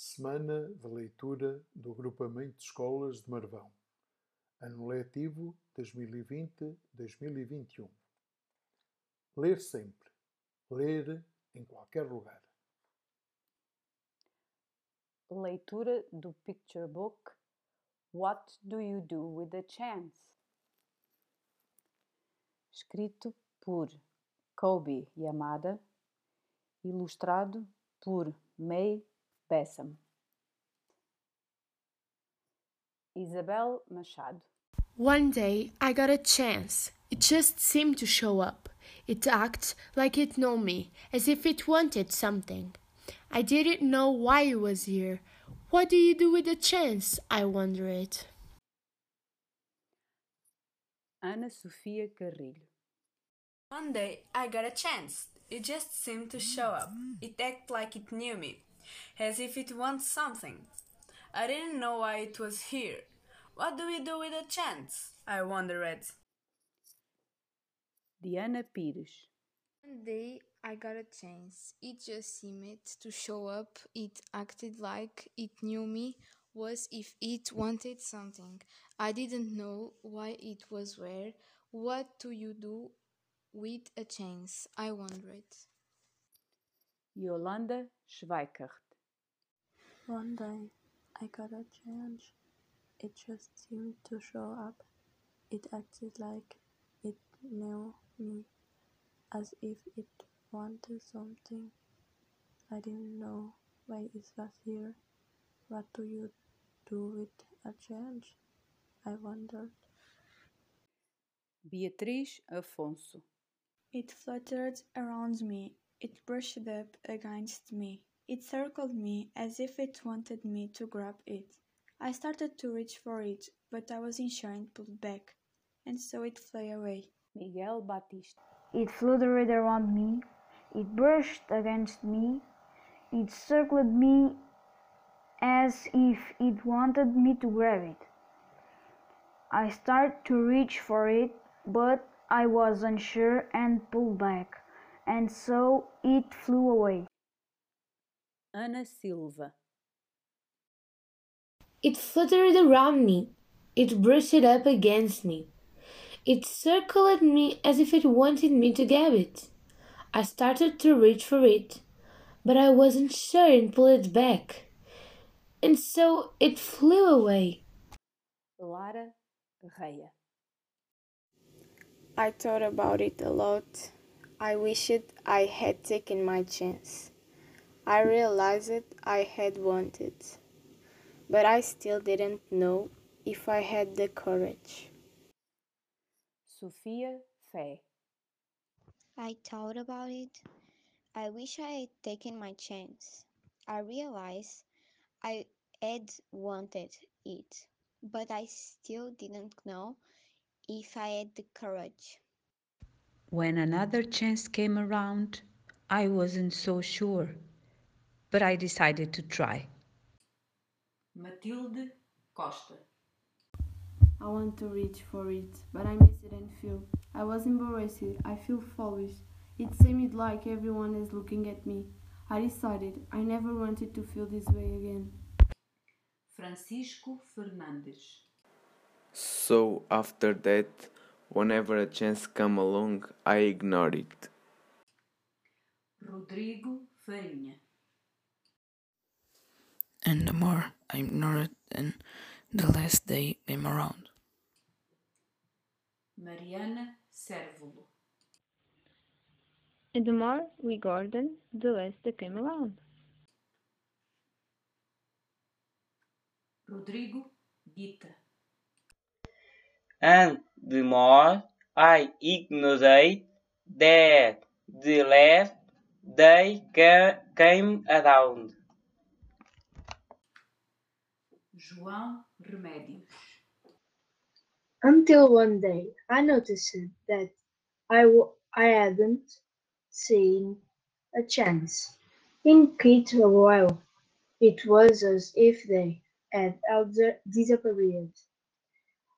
Semana de Leitura do Agrupamento de Escolas de Marvão. Ano Letivo 2020-2021. Ler sempre. Ler em qualquer lugar. Leitura do Picture Book What Do You Do with a Chance? Escrito por Kobe Yamada, ilustrado por May Besom. Isabel Machado. One day I got a chance. It just seemed to show up. It acted like it knew me, as if it wanted something. I didn't know why it was here. What do you do with a chance? I wondered. Ana Sofia Carrilho. One day I got a chance. It just seemed to show up. It acted like it knew me, as if it wants something. I didn't know why it was here. What do we do with a chance? I wondered. Diana Pires. One day I got a chance. It just seemed to show up. It acted like it knew me, was if it wanted something. I didn't know why it was where. What do you do with a chance? I wondered. Yolanda Schweikert. One day I got a change. It just seemed to show up. It acted like it knew me, as if it wanted something. I didn't know why it was here. What do you do with a change? I wondered. Beatriz Afonso. It fluttered around me. It brushed up against me. It circled me as if it wanted me to grab it. I started to reach for it, but I was unsure and pulled back, and so it flew away. Miguel Batista. It fluttered around me. It brushed against me. It circled me as if it wanted me to grab it. I started to reach for it, but I was unsure and pulled back, and so it flew away. Ana Silva. It fluttered around me. It brushed up against me. It circled me as if it wanted me to grab it. I started to reach for it, but I wasn't sure and pulled it back. And so it flew away. Lara Reia. I thought about it a lot. I wished I had taken my chance. I realized it I had wanted, but I still didn't know if I had the courage. Sophia Fé. I thought about it. I wish I had taken my chance. I realized I had wanted it, but I still didn't know if I had the courage. When another chance came around, I wasn't so sure, but I decided to try. Matilde Costa. I want to reach for it, but I miss it and feel. I was embarrassed. I feel foolish. It seemed like everyone is looking at me. I decided I never wanted to feel this way again. Francisco Fernandes. So after that, whenever a chance come along, I ignore it. Rodrigo Farinha. And the more I ignore it, and the less they came around. Mariana Servulo. And the more we garden, the less they came around. Rodrigo Guita. And the more I ignorate that, the less they ca came around. João Remédios. Until one day I noticed that I, w- I hadn't seen a chance. In quite a while, it was as if they had elder- disappeared.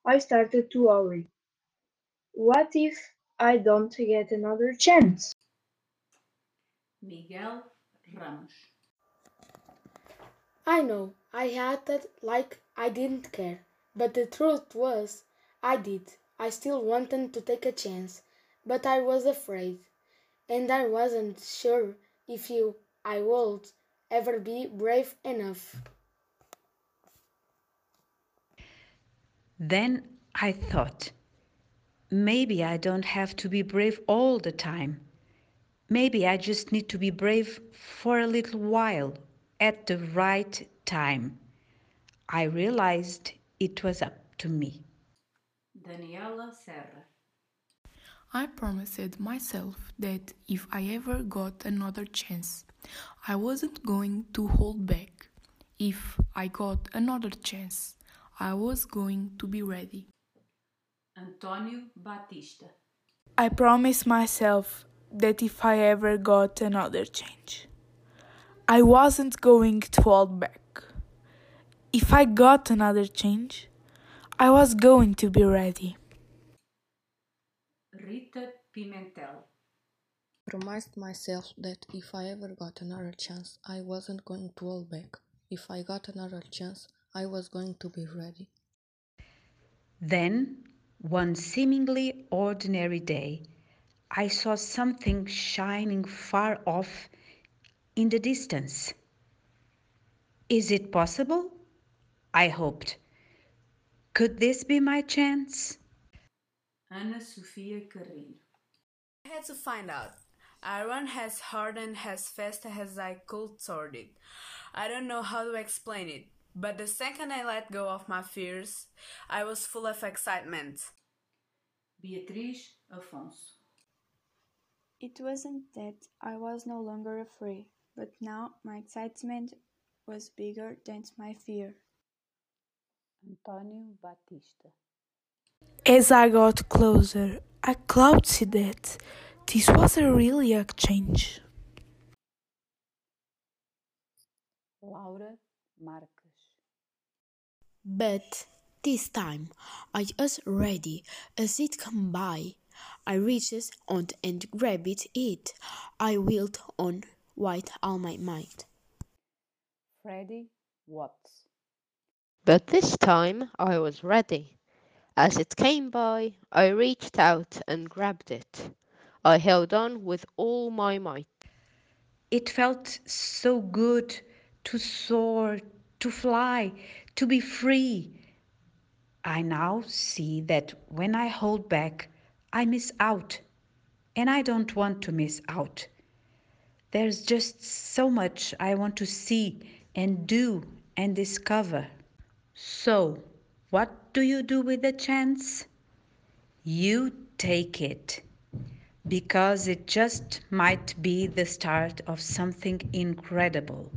I started to worry. What if I don't get another chance? Miguel Ramos. I know I acted like I didn't care, but the truth was I did. I still wanted to take a chance, but I was afraid, and I wasn't sure if you I would ever be brave enough. Then I thought, maybe I don't have to be brave all the time. Maybe I just need to be brave for a little while at the right time. I realized it was up to me. Daniela Serra. I promised myself that if I ever got another chance, I wasn't going to hold back. If I got another chance, I was going to be ready. António Batista. I promised myself that if I ever got another chance, I wasn't going to hold back. If I got another change, I was going to be ready. Rita Pimentel. Promised myself that if I ever got another chance, I wasn't going to hold back. If I got another chance, I was going to be ready. Then, one seemingly ordinary day, I saw something shining far off in the distance. Is it possible? I hoped. Could this be my chance? Ana Sofia Carrilho. I had to find out. I ran as hard and as fast as I could toward it. I don't know how to explain it, but the second I let go of my fears, I was full of excitement. Beatriz Afonso. It wasn't that I was no longer afraid, but now my excitement was bigger than my fear. António Batista. As I got closer, I could see that this was a really a change. Laura Marques. But this time I was ready as it came by. I reached on and grabbed it. I willed on with all my might. Freddie Watts. But this time I was ready. As it came by, I reached out and grabbed it. I held on with all my might. It felt so good to soar, to fly, to be free. I now see that when I hold back, I miss out. And I don't want to miss out. There's just so much I want to see and do and discover. So, what do you do with the chance? You take it because it just might be the start of something incredible.